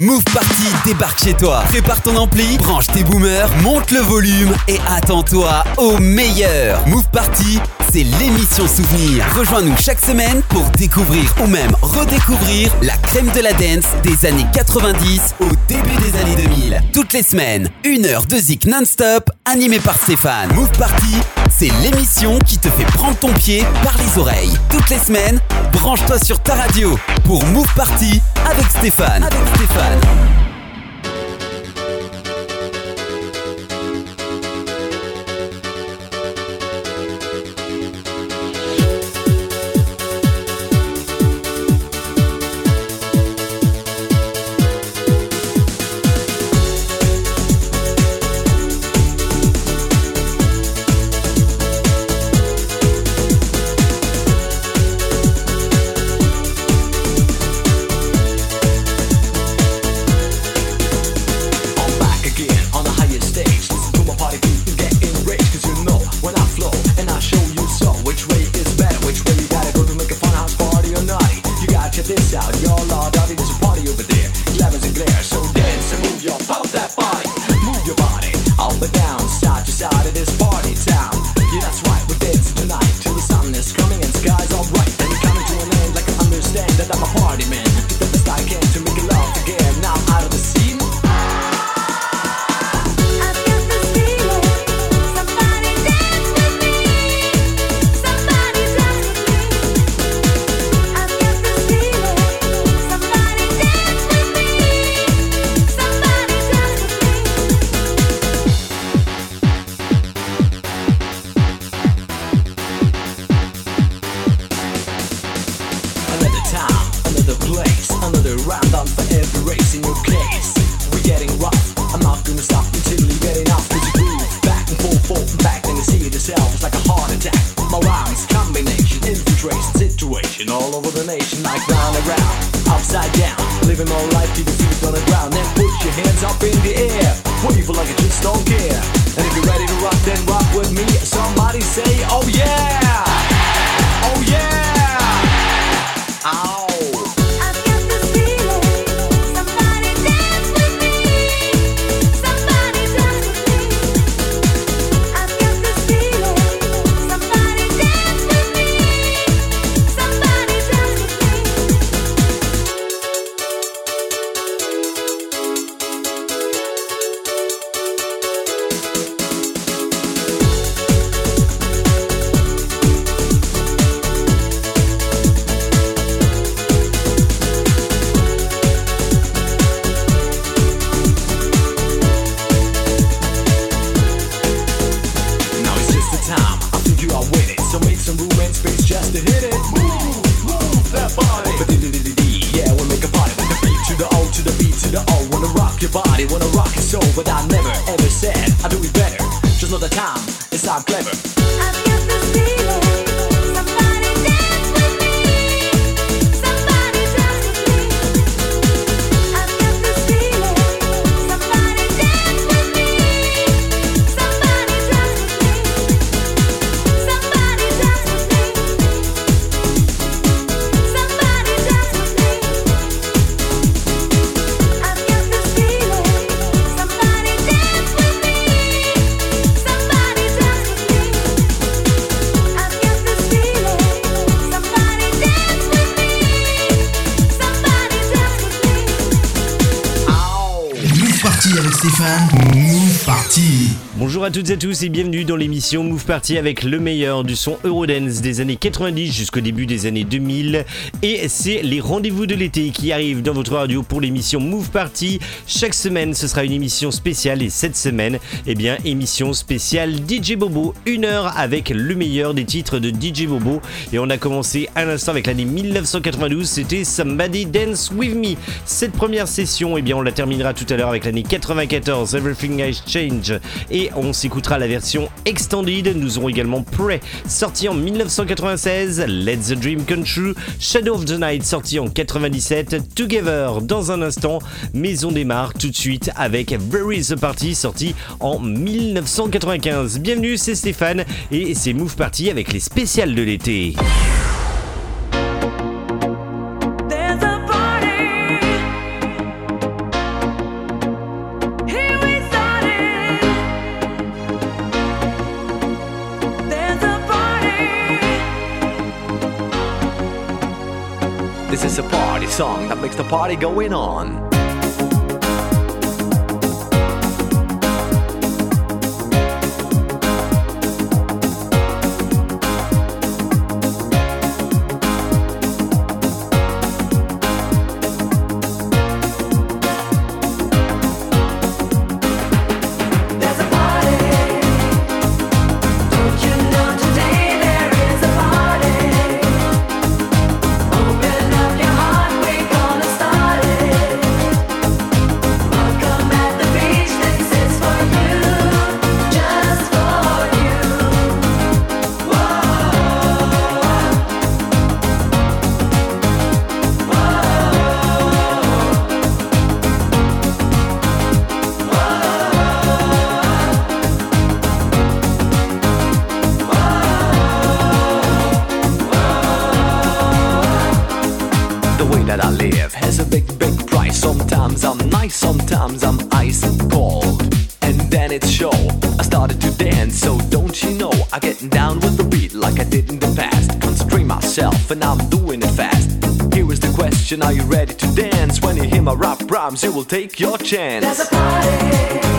Move Party débarque chez toi. Prépare ton ampli, branche tes boomers, monte le volume et attends-toi au meilleur. Move Party, c'est l'émission souvenir. Rejoins-nous chaque semaine pour découvrir ou même redécouvrir la crème de la dance des années 90 au début des années 2000. Toutes les semaines, une heure de zik non-stop animée par Stéphane. Move Party, c'est l'émission qui te fait prendre ton pied par les oreilles. Toutes les semaines, branche-toi sur ta radio pour Move Party avec Stéphane. Round on for every race in your case. We're getting rough. I'm not gonna stop until you get enough. Cause groove back and forth, forth and back, you see yourself. It's like a heart attack. My combination, situation all over the nation, like and upside down. Living my life your feet on the ground, then put your hands up in the air. Wave like you just don't care. Move Party à toutes et à tous et bienvenue dans l'émission Move Party avec le meilleur du son Eurodance des années 90 jusqu'au début des années 2000. Et c'est les rendez-vous de l'été qui arrivent dans votre radio pour l'émission Move Party. Chaque semaine, ce sera une émission spéciale et cette semaine, eh bien, émission spéciale DJ Bobo. Une heure avec le meilleur des titres de DJ Bobo. Et on a commencé à l'instant avec l'année 1992, c'était Somebody Dance With Me. Cette première session, eh bien, on la terminera tout à l'heure avec l'année 94, Everything Has Changed. Et on s'écoutera la version extended. Nous aurons également Prey, sorti en 1996, Let the Dream Come True, Shadow of the Night, sorti en 97, Together dans un instant, mais on démarre tout de suite avec Very the Party, sorti en 1995. Bienvenue, c'est Stéphane et c'est Move Party avec les spéciales de l'été. song that makes the party going on. times you will take your chance.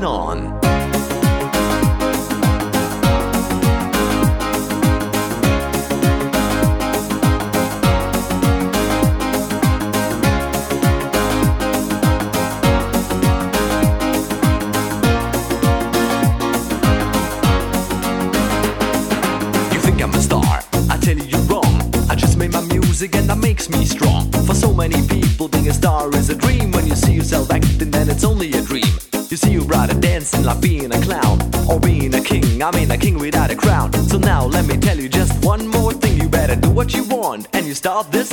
going on. again that makes me strong. For so many people, being a star is a dream. When you see yourself acting, then it's only like being a clown or being a king. I mean, a king without a crown. So now let me tell you just one more thing. You better do what you want and you start this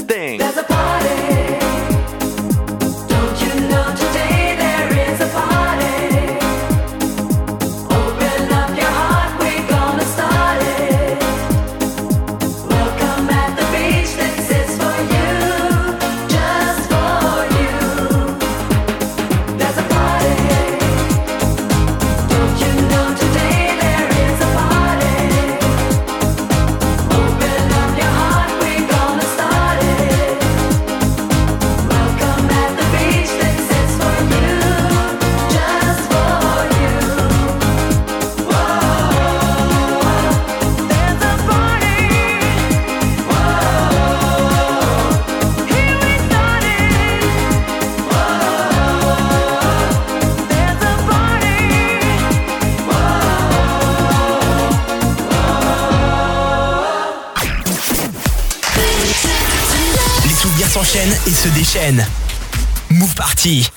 D.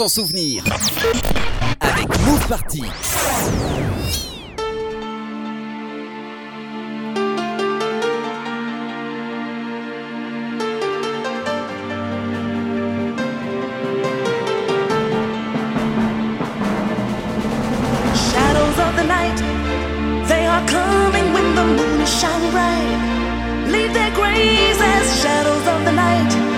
s'en souvenir avec Move Party. shines bright. Leave their graves as shadows of the night.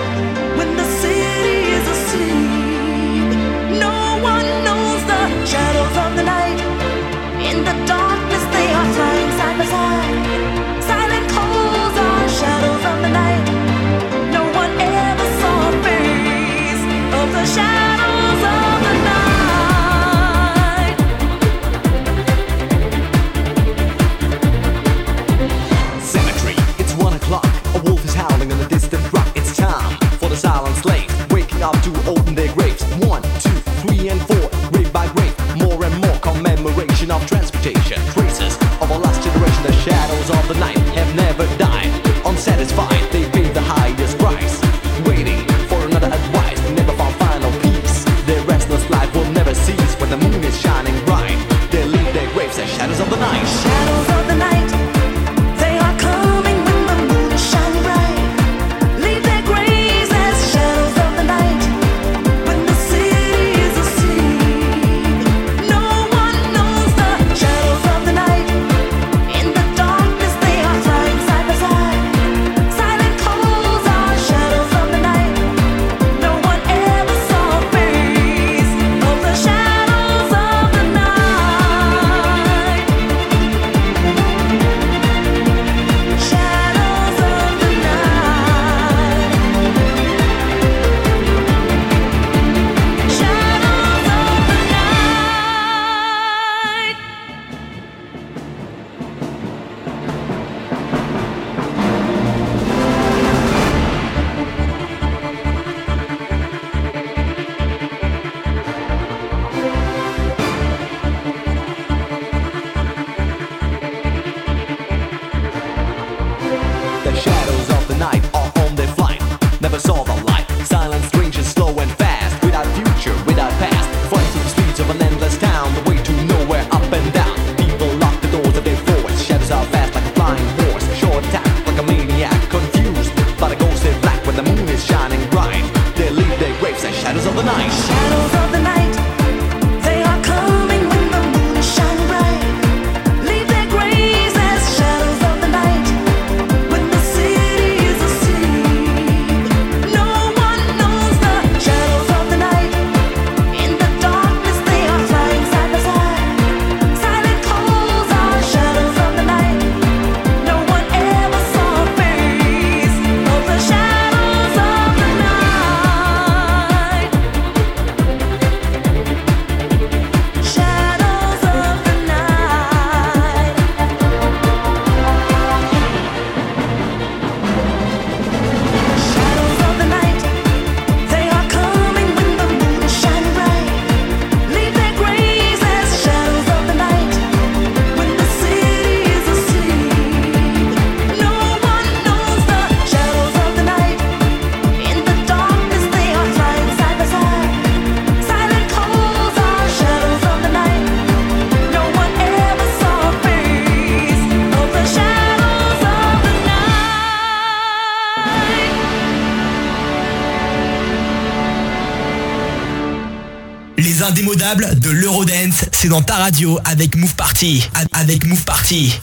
de l'Eurodance, c'est dans ta radio avec Move Party. Avec Move Party.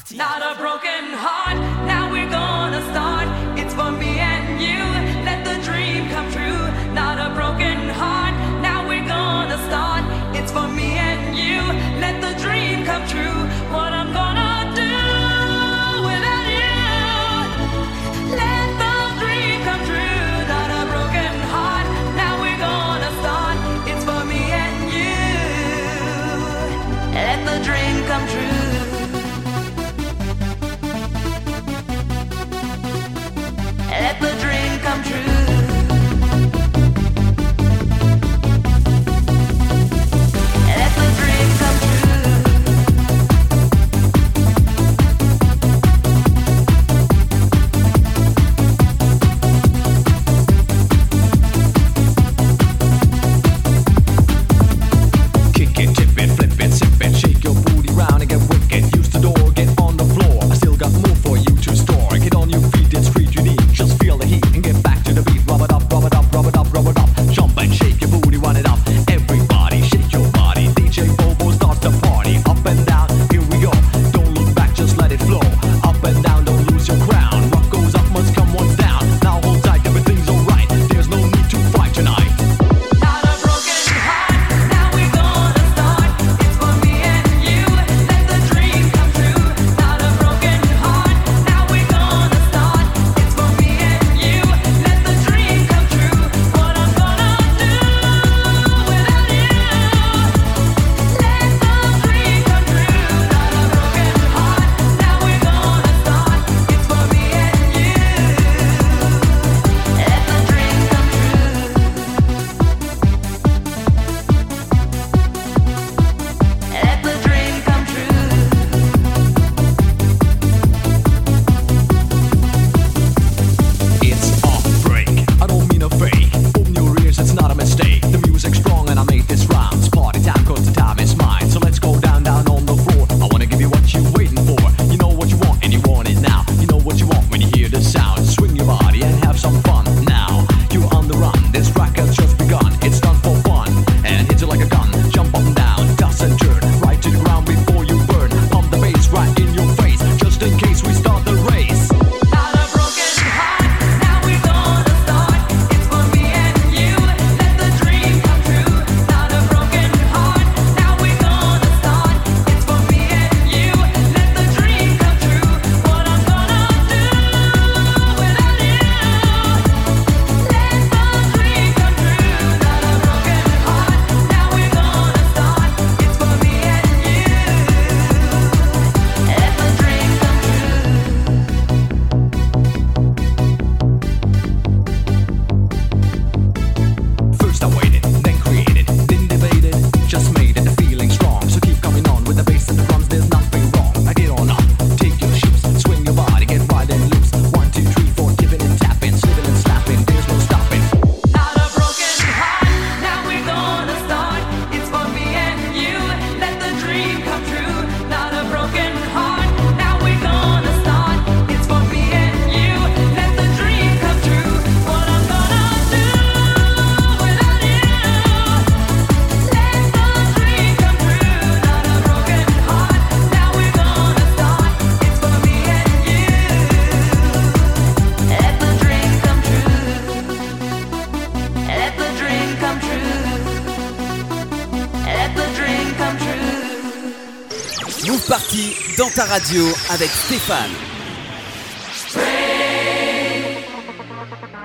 dans ta radio avec Stéphane.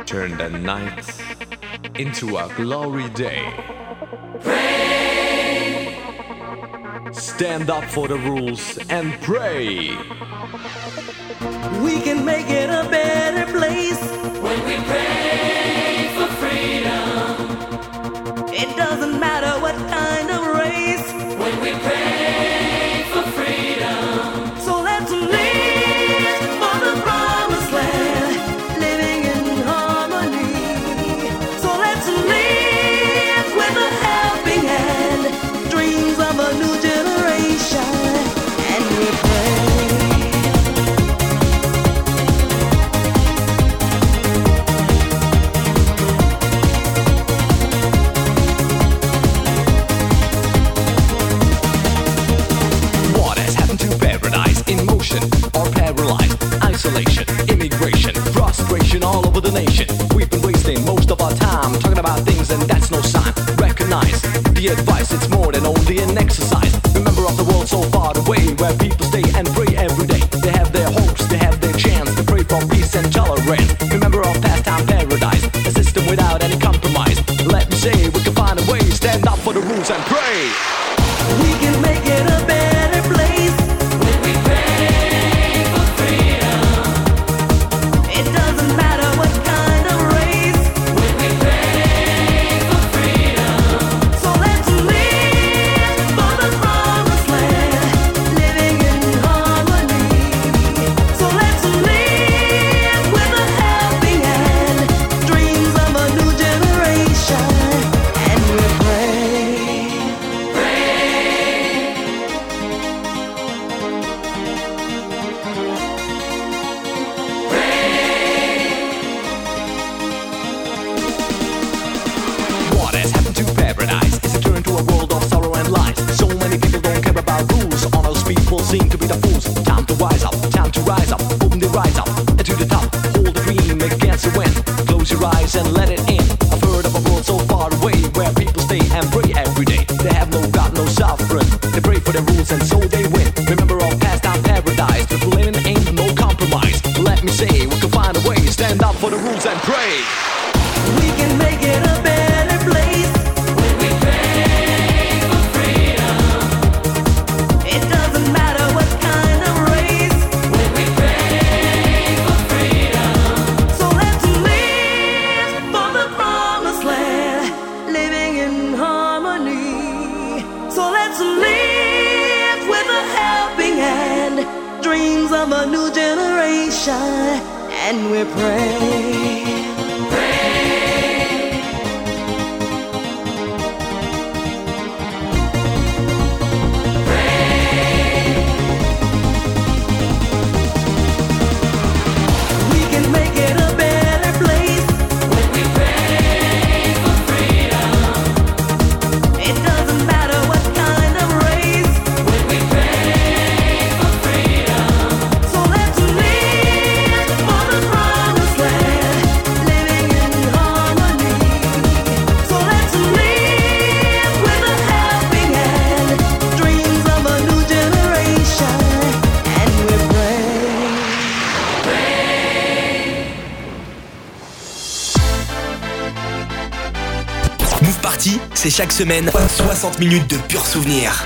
Turn the night into a glory day. Stand up for the rules and pray. We can make it a better chaque semaine 60 minutes de pur souvenir.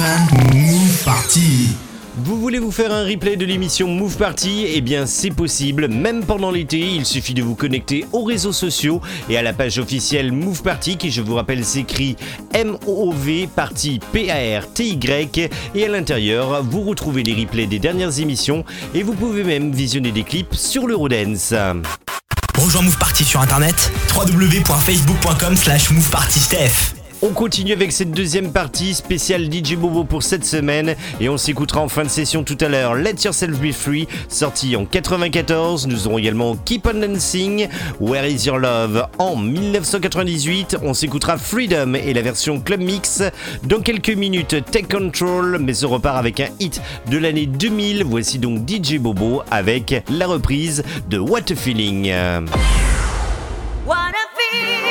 Move Party. Vous voulez vous faire un replay de l'émission Move Party? Eh bien c'est possible, même pendant l'été, il suffit de vous connecter aux réseaux sociaux et à la page officielle Move Party qui je vous rappelle s'écrit M-O-O-V Party P-A-R-T-Y et à l'intérieur vous retrouvez les replays des dernières émissions et vous pouvez même visionner des clips sur l'Eurodance. Rejoins Move Party sur internet www.facebook.com slash. On continue avec cette deuxième partie spéciale DJ Bobo pour cette semaine et on s'écoutera en fin de session tout à l'heure Let Yourself Be Free sorti en 94. Nous aurons également Keep on Dancing, Where Is Your Love en 1998. On s'écoutera Freedom et la version Club Mix. Dans quelques minutes Take Control mais on repart avec un hit de l'année 2000. Voici donc DJ Bobo avec la reprise de What a Feeling. What a feeling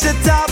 It's a top.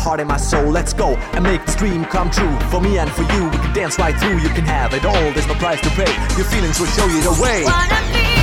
Heart, and my soul. Let's go and make this dream come true. For me and for you, we can dance right through. You can have it all, there's no price to pay. Your feelings will show you the way.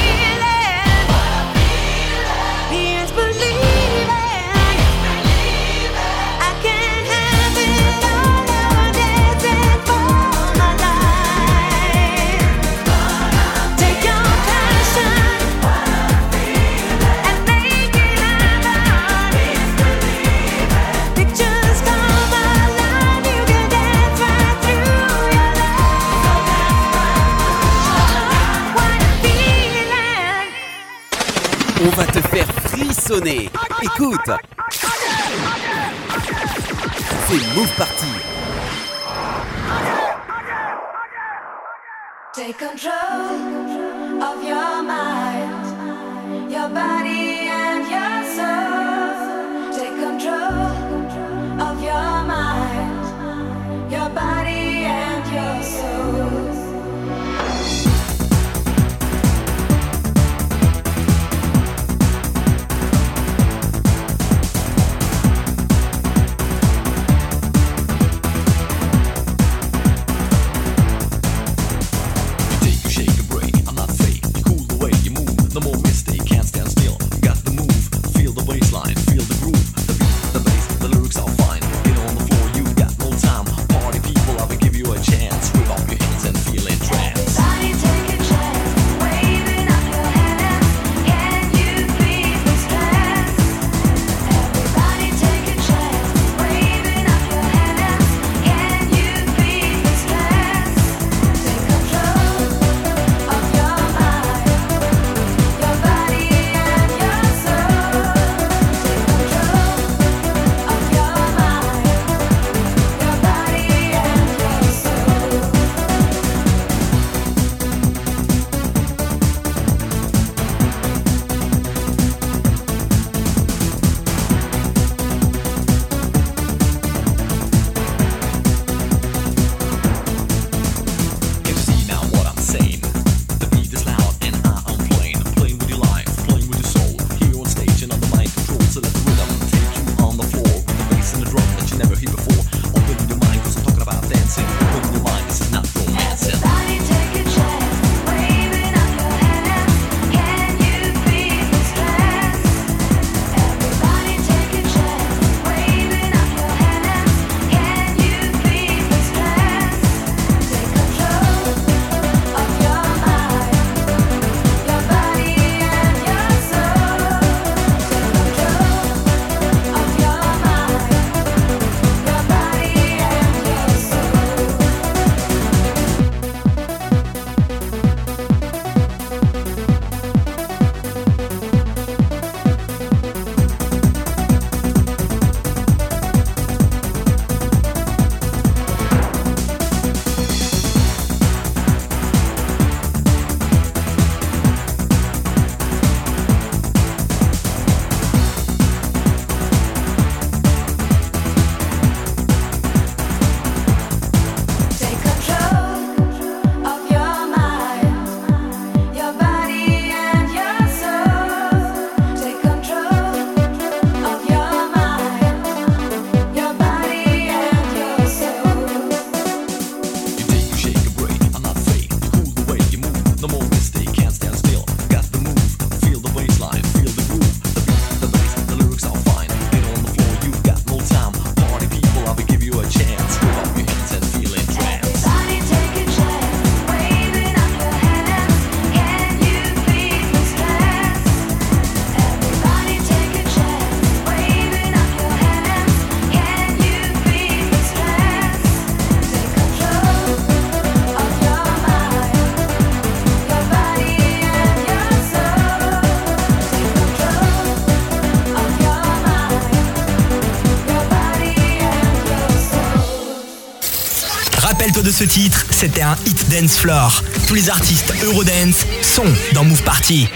On va te faire frissonner. Écoute. C'est Move Party. Take control of your mind. rappelle-toi de ce titre, c'était un hit dance floor. Tous les artistes Eurodance sont dans Move Party.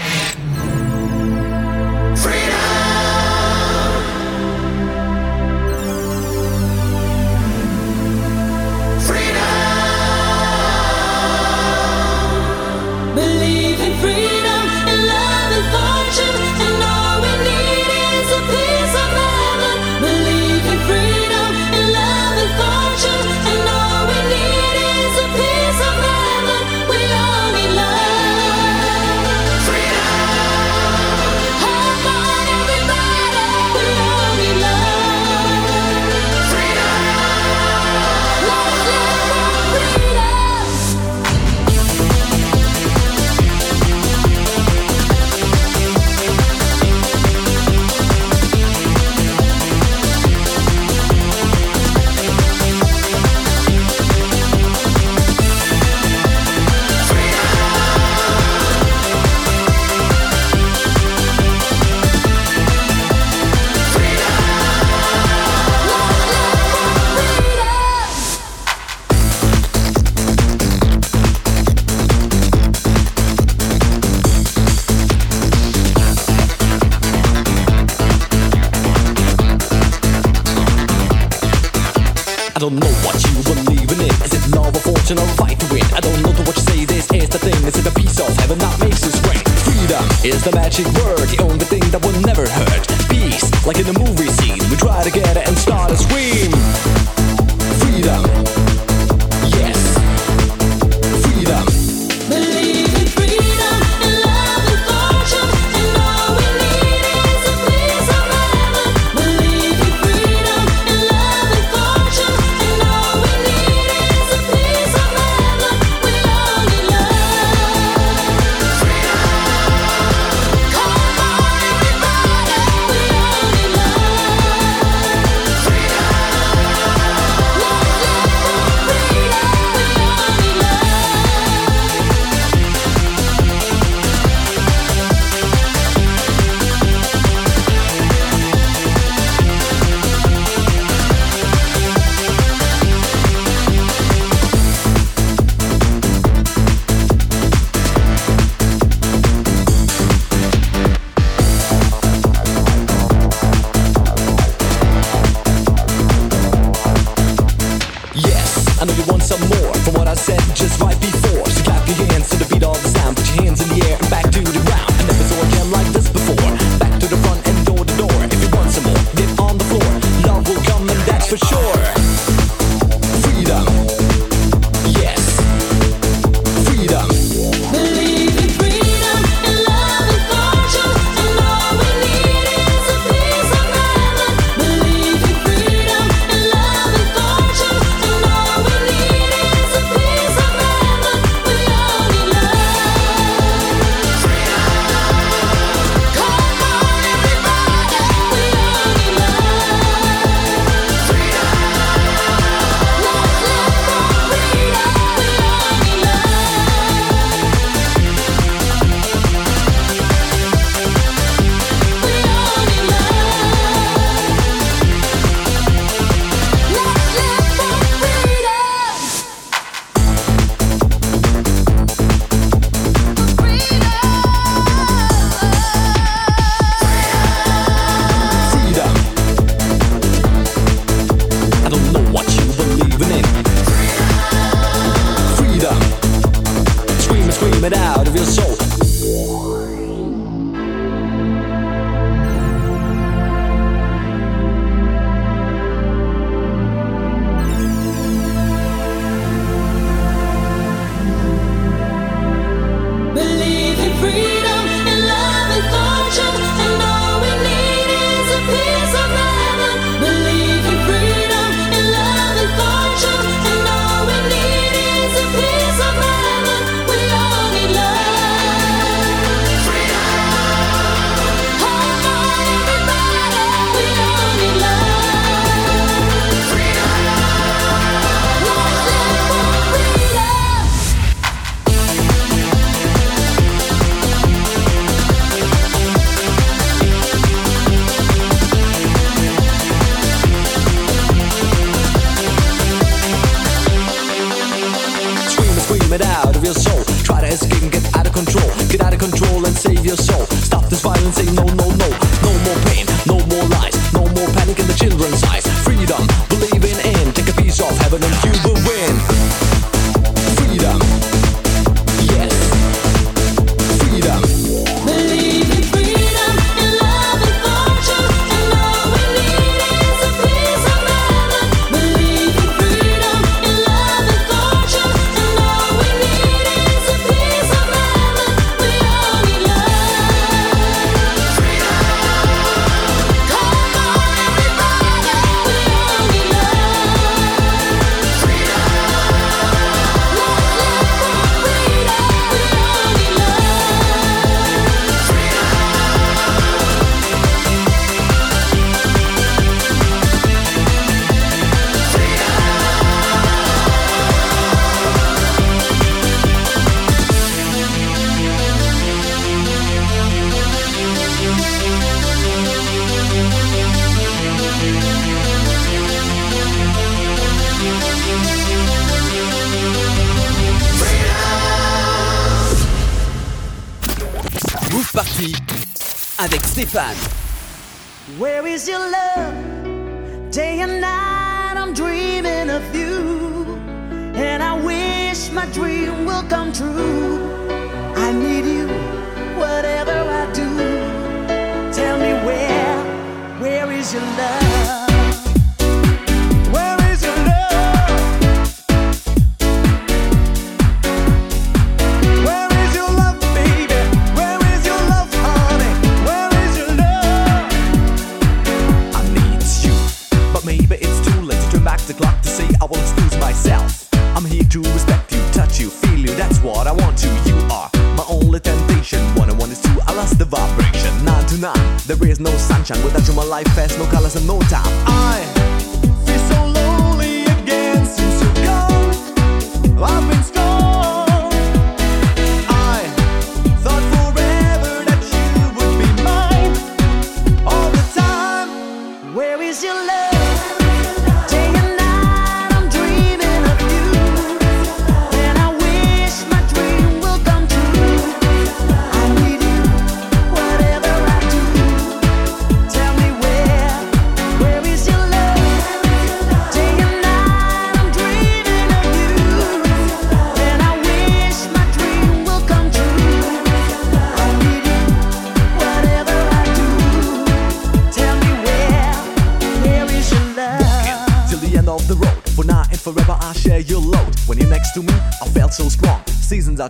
Fan.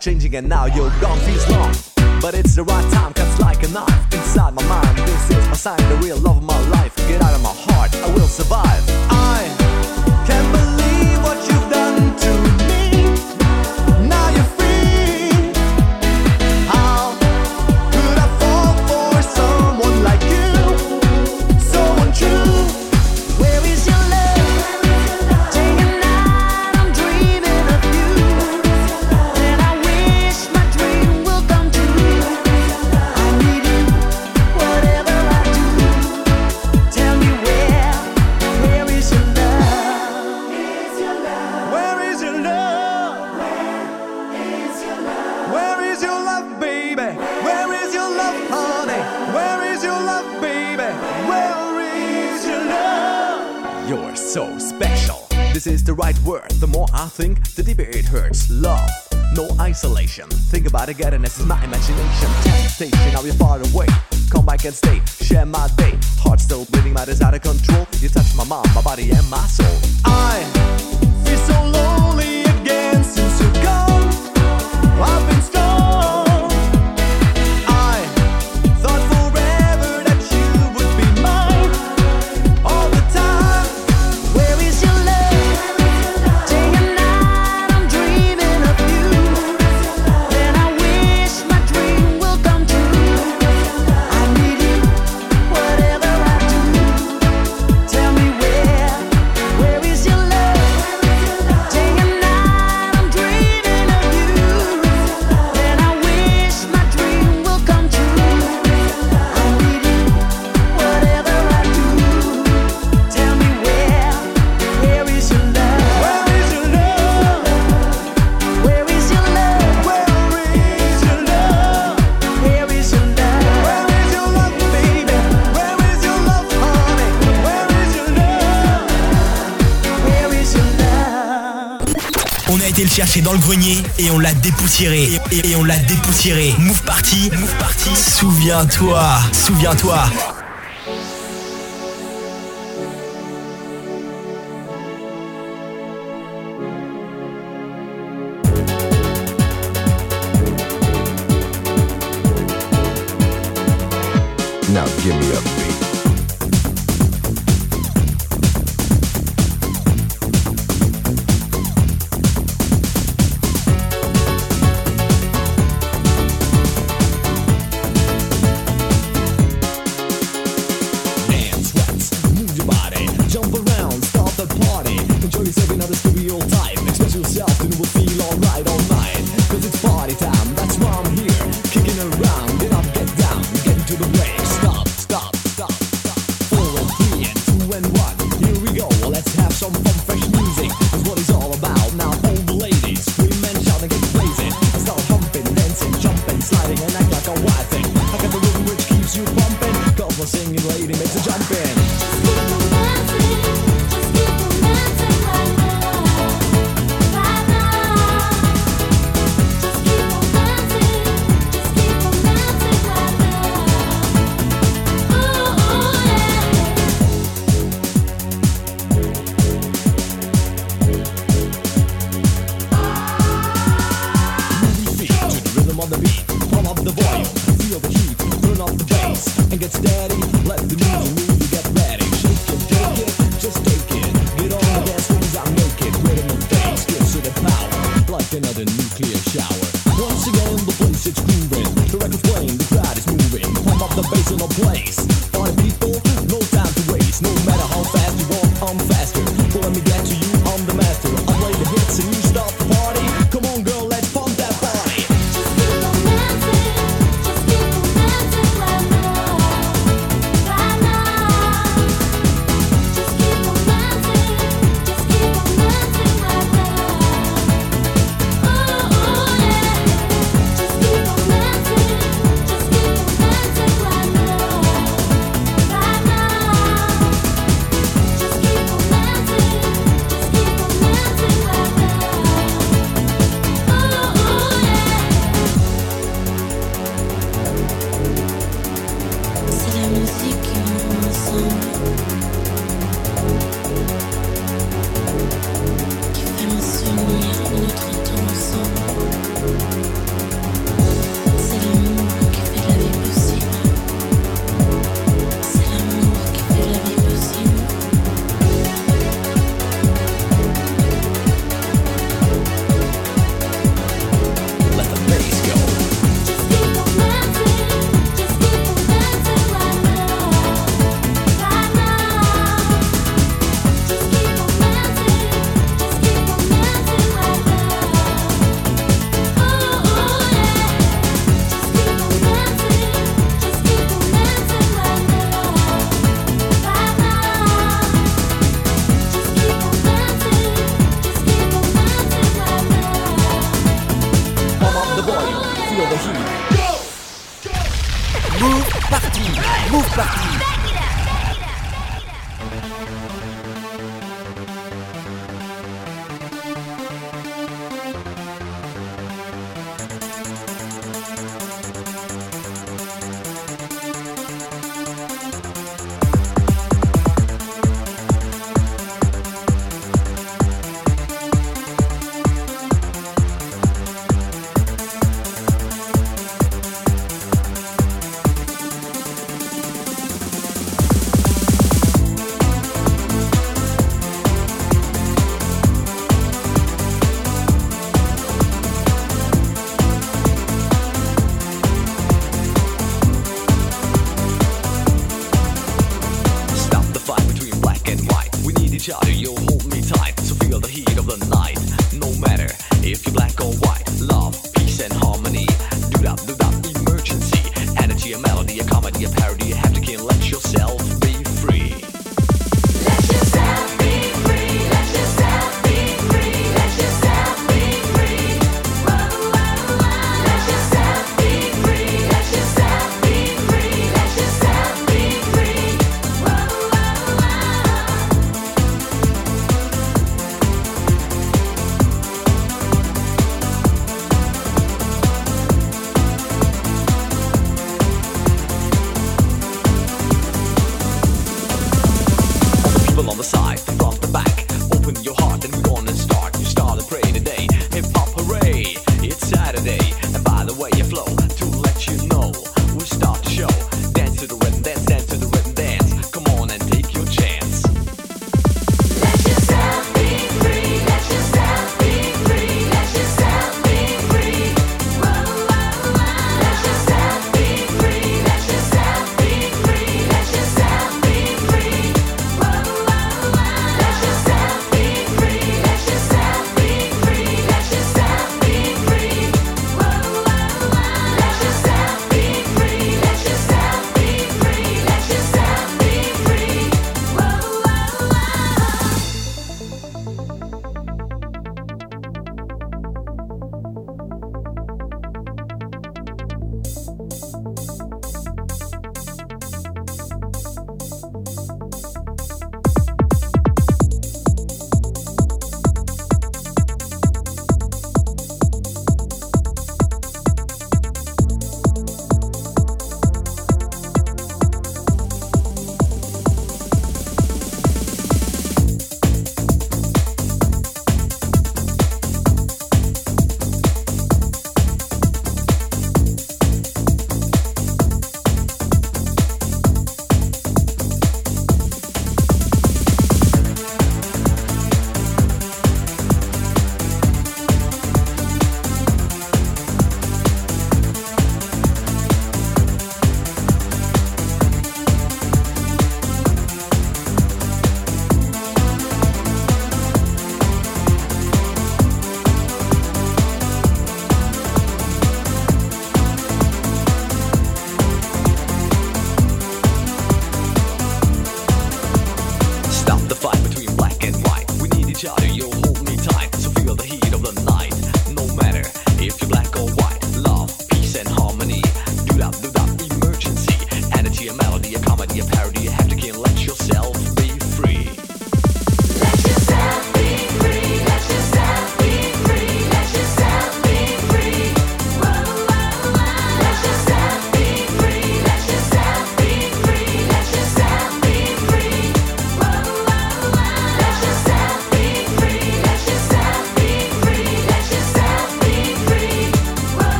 changing and now you're gone. Feels long But it's the right time, cuts like a knife Inside my mind, this is my sign The real love of my life, get out of my heart I will survive. gotta get in. This is my dans le grenier et on l'a dépoussiéré. Et, on l'a dépoussiéré. Move party, move party. Souviens-toi, souviens-toi.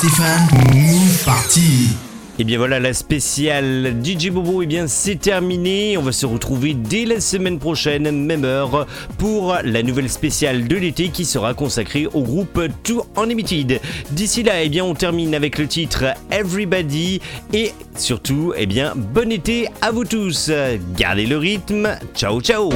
Stéphane, move. Et eh bien voilà, la spéciale DJ Bobo, eh bien c'est terminé. On va se retrouver dès la semaine prochaine, même heure, pour la nouvelle spéciale de l'été qui sera consacrée au groupe Too Unlimited. D'ici là, et bien on termine avec le titre Everybody. Et surtout, et bien bon été à vous tous. Gardez le rythme. Ciao, ciao.